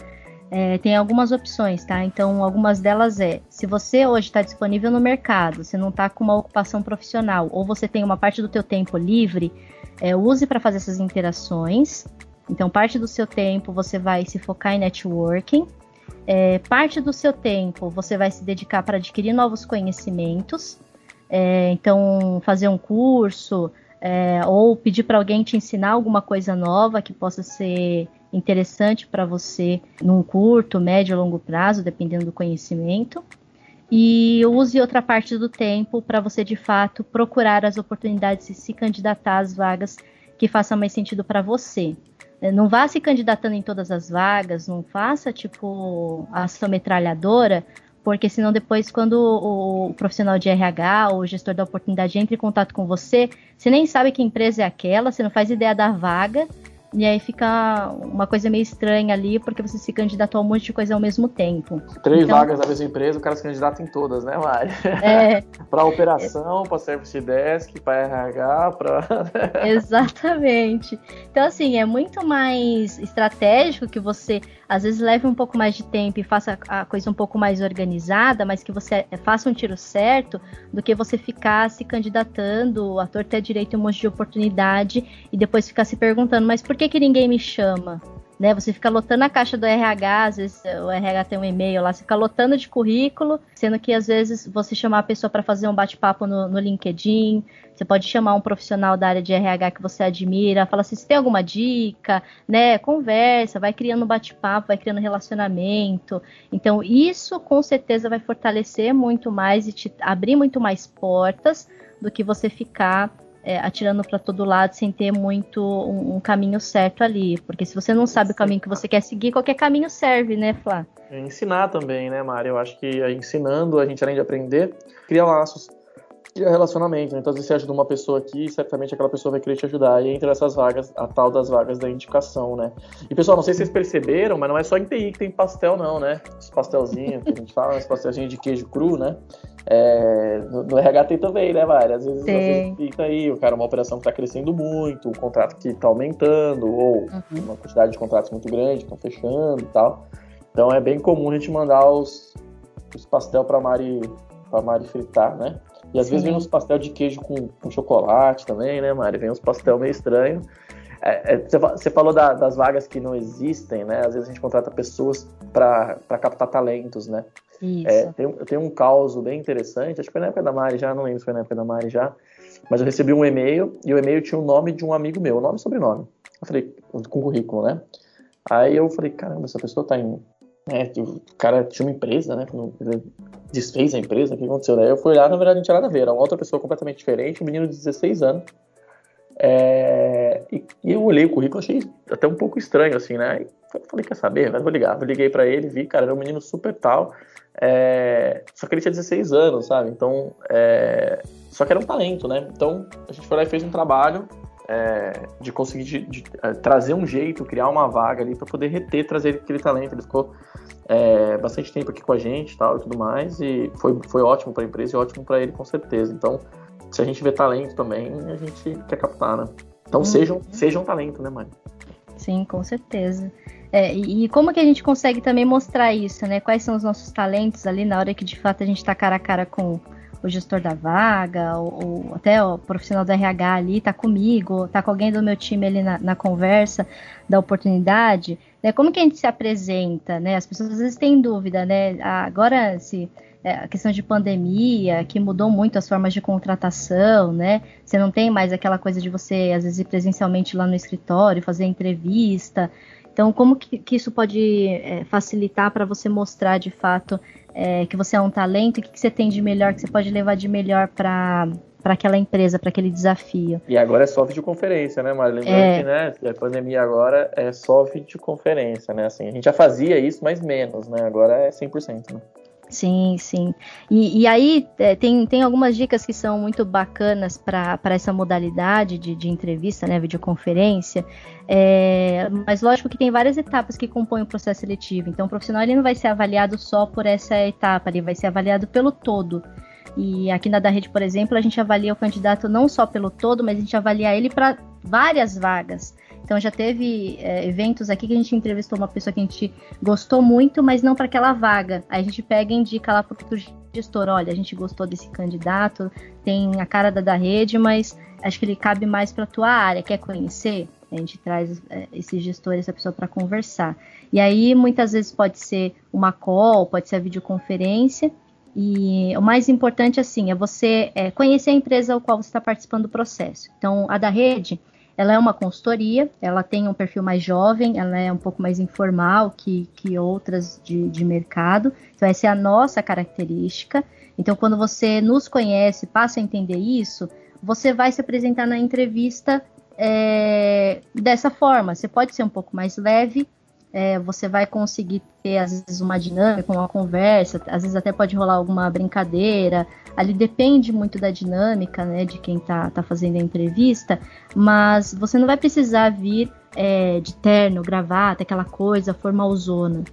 é, tem algumas opções, tá? Então, algumas delas é: se você hoje está disponível no mercado, você não está com uma ocupação profissional, ou você tem uma parte do teu tempo livre, é, use para fazer essas interações. Então, parte do seu tempo você vai se focar em networking, é, parte do seu tempo você vai se dedicar para adquirir novos conhecimentos. É, então, fazer um curso é, ou pedir para alguém te ensinar alguma coisa nova que possa ser interessante para você num curto, médio longo prazo, dependendo do conhecimento. E use outra parte do tempo para você de fato procurar as oportunidades e se candidatar às vagas que façam mais sentido para você. É, não vá se candidatando em todas as vagas, não faça tipo a sua metralhadora, porque senão depois quando o, profissional de RH ou o gestor da oportunidade entra em contato com você, você nem sabe que empresa é aquela, você não faz ideia da vaga, e aí fica uma coisa meio estranha ali, porque você se candidatou a um monte de coisa ao mesmo tempo. Três então, vagas na mesma empresa, o cara se candidata em todas, né, Mari? É. [LAUGHS] para operação, para service desk, para RH, para. [LAUGHS] Exatamente. Então, assim, é muito mais estratégico que você às vezes leve um pouco mais de tempo e faça a coisa um pouco mais organizada, mas que você faça um tiro certo, do que você ficar se candidatando, a torta é direito um monte de oportunidade e depois ficar se perguntando, mas por que, que ninguém me chama? né? Você fica lotando a caixa do RH, às vezes o RH tem um e-mail lá, você fica lotando de currículo, sendo que às vezes você chamar a pessoa para fazer um bate-papo no, no, LinkedIn, você pode chamar um profissional da área de RH que você admira, fala assim, você tem alguma dica, né? Conversa, vai criando bate-papo, vai criando relacionamento. Então, isso com certeza vai fortalecer muito mais e te abrir muito mais portas do que você ficar é, atirando para todo lado sem ter muito um, um, caminho certo ali. Porque se você não sabe o caminho que você quer seguir, qualquer caminho serve, né, Flá? É ensinar também, né, Mari? Eu acho que ensinando, a gente além de aprender, cria laços relacionamento. Né? Então, às vezes você ajuda uma pessoa aqui, certamente aquela pessoa vai querer te ajudar. E entre essas vagas, a tal das vagas da indicação, né? E pessoal, não sei se vocês perceberam, mas não é só em TI que tem pastel, não, né? Os pastelzinhos que a gente fala, os pastelzinhos de queijo cru, né? É, no, RH tem também, né, Mari? Às vezes, às vezes fica aí, o cara, uma operação que está crescendo muito, o contrato que está aumentando, ou uhum. uma quantidade de contratos muito grande, estão fechando e tal. Então é bem comum a gente mandar os, os pastel para Mari, pra Mari fritar, né? E às Sim. vezes vem uns pastel de queijo com, com, chocolate também, né, Mari? Vem uns pastel meio estranho. É, é, você falou da, das vagas que não existem, né? Às vezes a gente contrata pessoas para captar talentos, né? É, tem, eu tenho um caso bem interessante, acho que foi na época da Mari já, não lembro se foi na época da Mari já, mas eu recebi um e-mail e o e-mail tinha o nome de um amigo meu, nome e sobrenome. Eu falei, com currículo, né? Aí eu falei, caramba, essa pessoa tá em. Né, o cara tinha uma empresa, né? Desfez a empresa, o que aconteceu? Daí eu fui lá, na verdade, não tinha nada a ver, era uma outra pessoa completamente diferente, um menino de 16 anos. É, e, e, eu olhei o currículo, achei até um pouco estranho, assim, né? Eu falei, quer saber? Mas vou ligar. Eu liguei para ele, vi, cara, era um menino super tal. É, só que ele tinha 16 anos, sabe? Então, é, só que era um talento, né? Então, a gente foi lá e fez um trabalho é, de conseguir de, de, é, trazer um jeito, criar uma vaga ali para poder reter, trazer aquele talento. Ele ficou é, bastante tempo aqui com a gente tal, e tudo mais, e foi, foi ótimo para a empresa e ótimo para ele, com certeza. Então, se a gente vê talento também, a gente quer captar, né? Então, hum. sejam, sejam talento, né, Mari? Sim, com certeza. É, e, como que a gente consegue também mostrar isso, né? Quais são os nossos talentos ali na hora que de fato a gente está cara a cara com o gestor da vaga, ou, ou, até o profissional do RH ali, tá comigo, tá com alguém do meu time ali na, na conversa da oportunidade, né? Como que a gente se apresenta, né? As pessoas às vezes têm dúvida, né? Agora, se é, a questão de pandemia, que mudou muito as formas de contratação, né? Você não tem mais aquela coisa de você, às vezes, ir presencialmente lá no escritório, fazer entrevista. Então, como que, que isso pode é, facilitar para você mostrar de fato é, que você é um talento, o que, que você tem de melhor, que você pode levar de melhor para para aquela empresa, para aquele desafio. E agora é só videoconferência, né, Mari? Lembrando é. que né, a pandemia agora é só videoconferência, né? Assim, a gente já fazia isso, mas menos, né? Agora é 100%. Né? Sim, sim. E, e aí é, tem, tem algumas dicas que são muito bacanas para essa modalidade de, de entrevista, né, videoconferência. É, mas lógico que tem várias etapas que compõem o processo seletivo. Então o profissional ele não vai ser avaliado só por essa etapa, ele vai ser avaliado pelo todo. E aqui na da rede, por exemplo, a gente avalia o candidato não só pelo todo, mas a gente avalia ele para várias vagas. Então já teve é, eventos aqui que a gente entrevistou uma pessoa que a gente gostou muito, mas não para aquela vaga. Aí a gente pega e indica lá para o gestor, olha, a gente gostou desse candidato, tem a cara da, da rede, mas acho que ele cabe mais para a tua área, quer conhecer? A gente traz é, esse gestor, essa pessoa para conversar. E aí muitas vezes pode ser uma call, pode ser a videoconferência, e o mais importante, assim, é você é, conhecer a empresa ao qual você está participando do processo. Então, a da rede, ela é uma consultoria, ela tem um perfil mais jovem, ela é um pouco mais informal que, que outras de, de mercado. Então, essa é a nossa característica. Então, quando você nos conhece, passa a entender isso, você vai se apresentar na entrevista é, dessa forma. Você pode ser um pouco mais leve, é, você vai conseguir ter, às vezes, uma dinâmica, uma conversa, às vezes até pode rolar alguma brincadeira. Ali depende muito da dinâmica, né, de quem está tá fazendo a entrevista, mas você não vai precisar vir é, de terno, gravata, aquela coisa formalzona.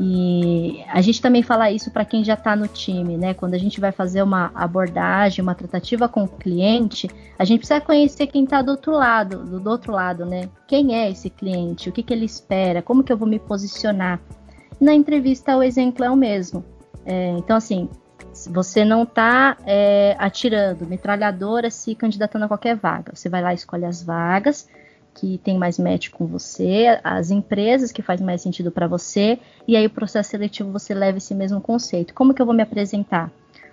E a gente também fala isso para quem já está no time, né? Quando a gente vai fazer uma abordagem, uma tratativa com o cliente, a gente precisa conhecer quem está do outro lado, do, do, outro lado, né? Quem é esse cliente? O que, que ele espera? Como que eu vou me posicionar? Na entrevista, o exemplo é o mesmo. É, então, assim, você não está é, atirando metralhadora se candidatando a qualquer vaga. Você vai lá, escolhe as vagas que tem mais match com você, as empresas que faz mais sentido para você, e aí o processo seletivo você leva esse mesmo conceito. Como que eu vou me apresentar?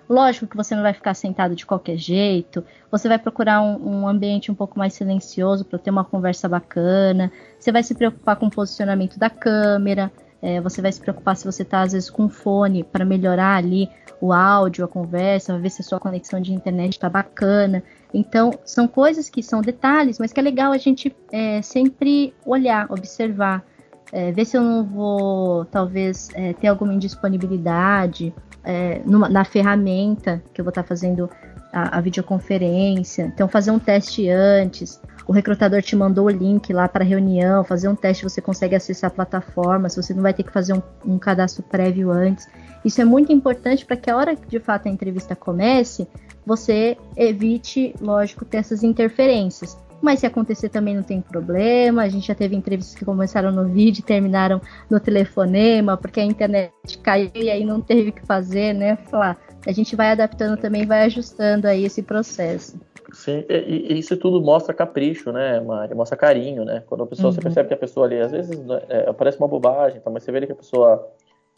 Lógico que você não vai ficar sentado de qualquer jeito, você vai procurar um, um ambiente um pouco mais silencioso para ter uma conversa bacana, você vai se preocupar com o posicionamento da câmera, é, você vai se preocupar se você está às vezes com fone para melhorar ali o áudio, a conversa, ver se a sua conexão de internet está bacana. Então, são coisas que são detalhes, mas que é legal a gente é, sempre olhar, observar, é, ver se eu não vou, talvez, é, ter alguma indisponibilidade é, numa, na ferramenta que eu vou estar tá fazendo a, a, videoconferência. Então, fazer um teste antes. O recrutador te mandou o link lá para reunião, fazer um teste, você consegue acessar a plataforma, se você não vai ter que fazer um, um cadastro prévio antes. Isso é muito importante para que a hora que de fato a entrevista comece, você evite, lógico, ter essas interferências. Mas se acontecer também não tem problema. A gente já teve entrevistas que começaram no vídeo e terminaram no telefonema, porque a internet caiu e aí não teve o que fazer, né? Falar. A gente vai adaptando também, vai ajustando aí esse processo. Sim, e, isso tudo mostra capricho, né, Mari? Mostra carinho, né? Quando a pessoa, uhum. você percebe que a pessoa ali, às vezes, né, é, parece uma bobagem, tá? mas você vê que a pessoa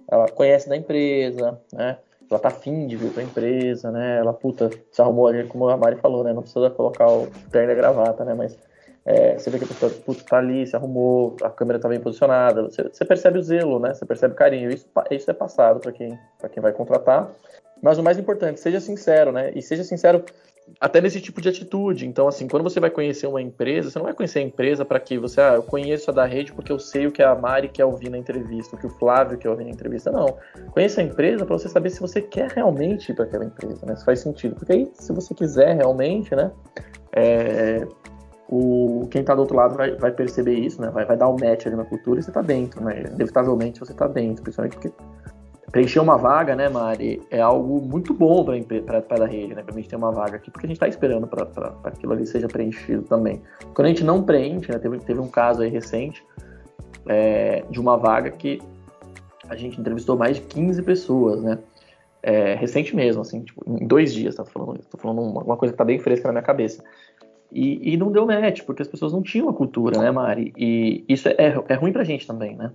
ela conhece da empresa, né? Ela tá afim de vir pra empresa, né? Ela, puta, se arrumou ali, como a Mari falou, né? Não precisa colocar o terno e gravata, né? Mas é, você vê que a pessoa, puta, tá ali, se arrumou, a câmera tá bem posicionada, você, você percebe o zelo, né? Você percebe o carinho. Isso, isso é passado para quem, pra quem vai contratar. Mas o mais importante, seja sincero, né? E seja sincero até nesse tipo de atitude. Então, assim, quando você vai conhecer uma empresa, você não vai conhecer a empresa para que você, ah, eu conheço a da rede porque eu sei o que a Mari quer ouvir na entrevista, o que o Flávio quer ouvir na entrevista. Não. Conheça a empresa para você saber se você quer realmente ir para aquela empresa, né? Se faz sentido. Porque aí, se você quiser realmente, né? É, o, quem está do outro lado vai, vai perceber isso, né? Vai, vai dar um match ali na cultura e você está dentro, né? Inevitavelmente você está dentro, principalmente porque preencher uma vaga, né, Mari, é algo muito bom para a rede, né? Para a gente ter uma vaga aqui, porque a gente está esperando para aquilo ali seja preenchido também. Quando a gente não preenche, né, teve, teve um caso aí recente é, de uma vaga que a gente entrevistou mais de 15 pessoas, né? É, recente mesmo, assim, tipo, em dois dias, tá falando, tô falando uma, uma coisa que tá bem fresca na minha cabeça. E, e, não deu match, porque as pessoas não tinham a cultura, né, Mari? E isso é, é, é ruim pra gente também, né?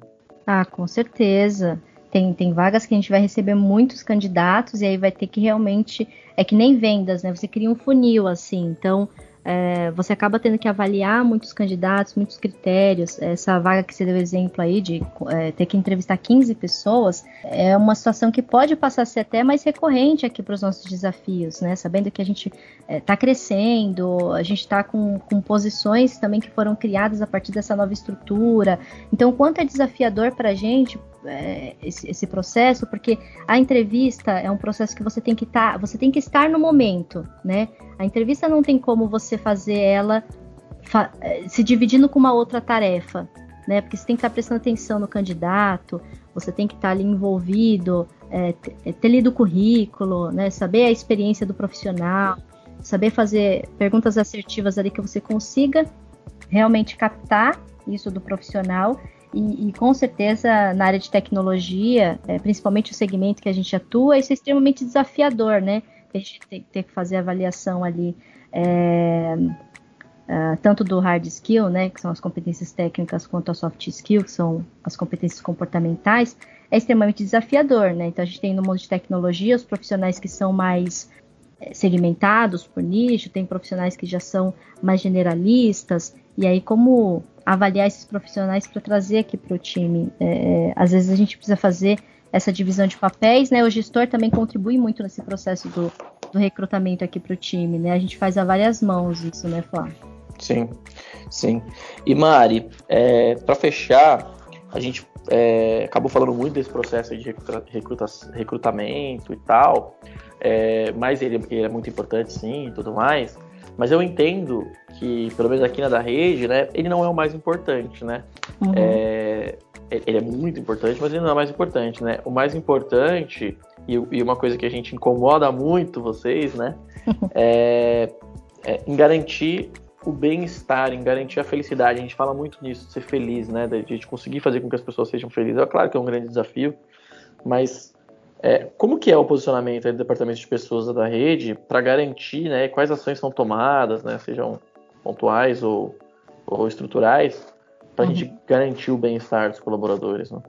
Ah, com certeza. Tem, tem vagas que a gente vai receber muitos candidatos e aí vai ter que realmente. É que nem vendas, né? Você cria um funil assim. Então, é, você acaba tendo que avaliar muitos candidatos, muitos critérios. Essa vaga que você deu exemplo aí de é, ter que entrevistar 15 pessoas é uma situação que pode passar a ser até mais recorrente aqui para os nossos desafios, né? Sabendo que a gente está é, crescendo, a gente está com, com posições também que foram criadas a partir dessa nova estrutura. Então, o quanto é desafiador para a gente é, esse, esse, processo, porque a entrevista é um processo que você tem que estar, tá, você tem que estar no momento, né? A entrevista não tem como você fazer ela fa é, se dividindo com uma outra tarefa, né? Porque você tem que estar prestando atenção no candidato, você tem que estar ali envolvido, é, é, ter lido o currículo, né? Saber a experiência do profissional, saber fazer perguntas assertivas ali que você consiga realmente captar isso do profissional e, e, com certeza na área de tecnologia, é, principalmente o segmento que a gente atua, isso é extremamente desafiador, né? A gente tem, tem que fazer avaliação ali é, é, tanto do hard skill, né, que são as competências técnicas, quanto a soft skill, que são as competências comportamentais, é extremamente desafiador, né? Então a gente tem no mundo de tecnologia os profissionais que são mais é, segmentados por nicho, tem profissionais que já são mais generalistas, e aí como avaliar esses profissionais para trazer aqui para o time. É, é, às vezes a gente precisa fazer essa divisão de papéis, né? O gestor também contribui muito nesse processo do, do recrutamento aqui para o time, né? A gente faz a várias mãos isso, né, Flávio? Sim, sim. E Mari, é, para fechar, a gente é, acabou falando muito desse processo de recruta, recruta, recrutamento e tal, é, mas ele, ele, é muito importante sim e tudo mais. Mas eu entendo que, pelo menos aqui na da rede, né, ele não é o mais importante, né? Uhum. É, ele é muito importante, mas ele não é o mais importante, né? O mais importante, e, e uma coisa que a gente incomoda muito vocês, né? [LAUGHS] é, é em garantir o bem-estar, em garantir a felicidade. A gente fala muito nisso, de ser feliz, né? De gente conseguir fazer com que as pessoas sejam felizes. É claro que é um grande desafio, mas é, como que é o posicionamento do departamento de pessoas da rede para garantir né, quais ações são tomadas, né, sejam pontuais ou, ou estruturais, para a uhum. gente garantir o bem-estar dos colaboradores? Né?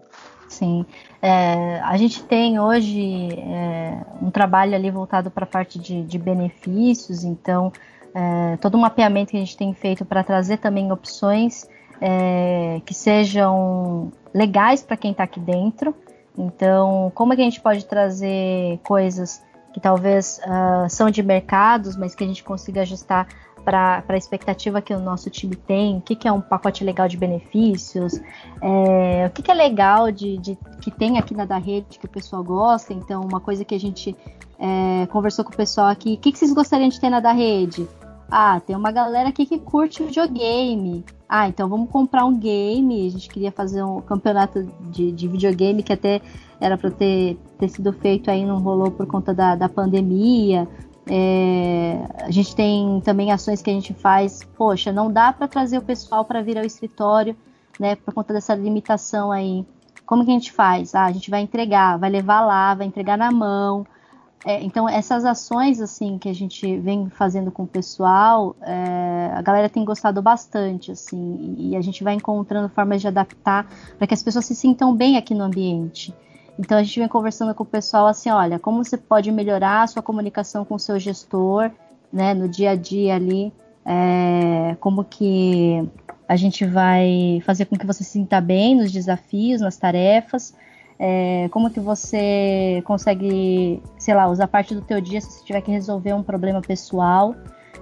Sim, é, a gente tem hoje é, um trabalho ali voltado para a parte de, de, benefícios, então é, todo o mapeamento que a gente tem feito para trazer também opções é, que sejam legais para quem está aqui dentro, então, como é que a gente pode trazer coisas que talvez uh, são de mercados, mas que a gente consiga ajustar para a expectativa que o nosso time tem, o que, que é um pacote legal de benefícios, é, o que, que é legal de, de, que tem aqui na da rede que o pessoal gosta. Então, uma coisa que a gente é, conversou com o pessoal aqui, o que, que vocês gostariam de ter na da rede? Ah, tem uma galera aqui que curte videogame. Ah, então vamos comprar um game. A gente queria fazer um campeonato de, de videogame que até era para ter, ter sido feito aí, não rolou por conta da, da pandemia. É, a gente tem também ações que a gente faz. Poxa, não dá para trazer o pessoal para vir ao escritório, né? Por conta dessa limitação aí. Como que a gente faz? Ah, a gente vai entregar, vai levar lá, vai entregar na mão. É, então, essas ações assim que a gente vem fazendo com o pessoal, é, a galera tem gostado bastante, assim, e a gente vai encontrando formas de adaptar para que as pessoas se sintam bem aqui no ambiente. Então, a gente vem conversando com o pessoal assim, olha, como você pode melhorar a sua comunicação com o seu gestor, né, no dia a dia ali, é, como que a gente vai fazer com que você se sinta bem nos desafios, nas tarefas, é, como que você consegue, sei lá, usar parte do teu dia se você tiver que resolver um problema pessoal.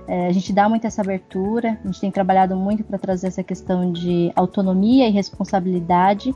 É, a gente dá muito essa abertura, a gente tem trabalhado muito para trazer essa questão de autonomia e responsabilidade.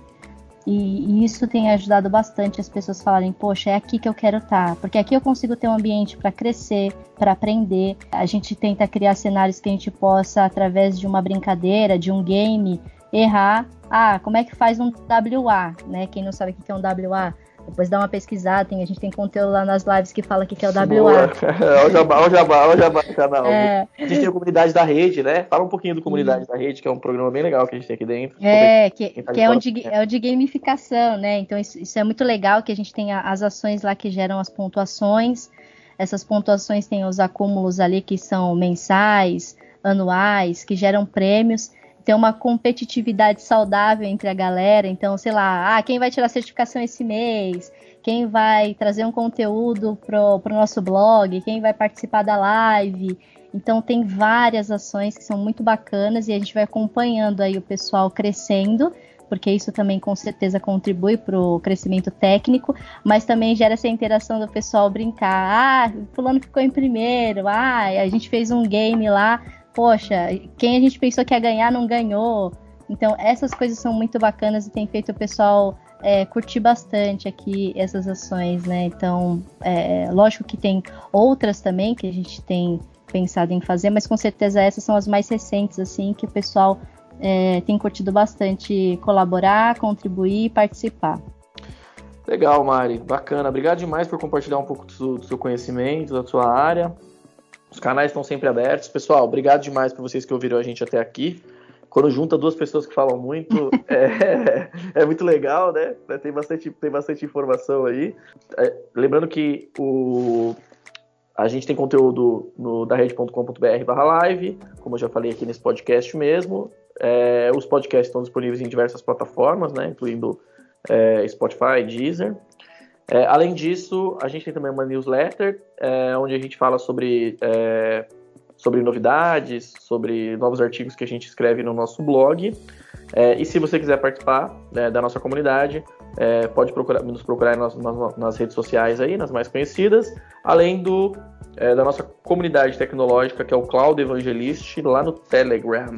E, e, isso tem ajudado bastante as pessoas falarem, poxa, é aqui que eu quero estar, tá, porque aqui eu consigo ter um ambiente para crescer, para aprender. A gente tenta criar cenários que a gente possa, através de uma brincadeira, de um game, errar. Ah, como é que faz um WA, né? Quem não sabe o que é um WA, depois dá uma pesquisada, tem, a gente tem conteúdo lá nas lives que fala o que é o WA. [LAUGHS] Olha o jabá, olha o jabá, olha o jabá canal. É. A gente tem a comunidade da rede, né? Fala um pouquinho do comunidade da rede, que é um programa bem legal que a gente tem aqui dentro. É, que, tá que é, o de, é o de gamificação, né? Então isso, isso é muito legal que a gente tem as ações lá que geram as pontuações. Essas pontuações têm os acúmulos ali que são mensais, anuais, que geram prêmios ter uma competitividade saudável entre a galera. Então, sei lá, ah, quem vai tirar certificação esse mês? quem vai trazer um conteúdo pro, pro nosso blog, quem vai participar da live. Então tem várias ações que são muito bacanas e a gente vai acompanhando aí o pessoal crescendo porque isso também com certeza contribui para o crescimento técnico, mas também gera essa interação do pessoal brincar. Ah, fulano ficou em primeiro, ah, a gente fez um game lá, poxa, quem a gente pensou que ia ganhar não ganhou. Então essas coisas são muito bacanas e tem feito o pessoal é, curtir bastante aqui essas ações, né? Então, é, lógico que tem outras também que a gente tem pensado em fazer, mas com certeza essas são as mais recentes, assim, que o pessoal é, tem curtido bastante colaborar, contribuir e participar. Legal, Mari, bacana. Obrigado demais por compartilhar um pouco do, do seu conhecimento, da sua área. Os canais estão sempre abertos. Pessoal, obrigado demais por vocês que ouviram a gente até aqui. Quando junta duas pessoas que falam muito, [LAUGHS] é, é muito legal, né? Tem bastante, tem bastante informação aí. É, lembrando que o, a gente tem conteúdo no darrede.com.br barra live, como eu já falei aqui nesse podcast mesmo. É, os podcasts estão disponíveis em diversas plataformas, né, incluindo é, Spotify, Deezer. É, além disso, a gente tem também uma newsletter, é, onde a gente fala sobre, é, sobre novidades, sobre novos artigos que a gente escreve no nosso blog. É, e se você quiser participar né, da nossa comunidade, pode procurar, nos procurar nas, nas, nas, redes sociais aí, nas mais conhecidas, além do é, da nossa comunidade tecnológica, que é o Cloud Evangelist, lá no Telegram.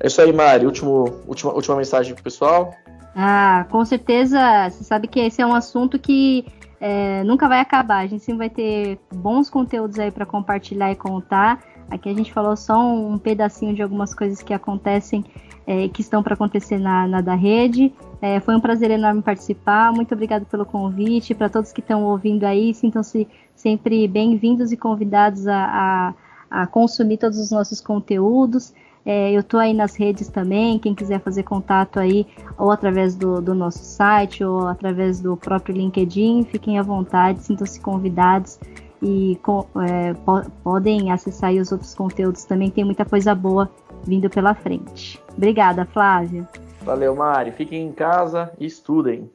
É isso aí, Mari. Último, última, última mensagem pro pessoal. Ah, com certeza. Você sabe que esse é um assunto que é, nunca vai acabar. A gente sempre vai ter bons conteúdos aí para compartilhar e contar. Aqui a gente falou só um pedacinho de algumas coisas que acontecem, é, que estão para acontecer na, na da rede. É, foi um prazer enorme participar. Muito obrigado pelo convite. Para todos que estão ouvindo aí, sintam-se sempre bem-vindos e convidados a, a, a, consumir todos os nossos conteúdos. É, eu estou aí nas redes também, quem quiser fazer contato aí, ou através do, do nosso site, ou através do próprio LinkedIn, fiquem à vontade, sintam-se convidados e é, po podem acessar os outros conteúdos também, tem muita coisa boa vindo pela frente. Obrigada, Flávia. Valeu, Mari. Fiquem em casa e estudem.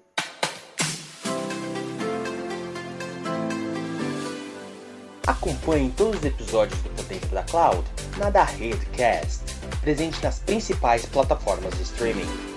Acompanhe todos os episódios do Potência da Cloud na da Redcast, presente nas principais plataformas de streaming.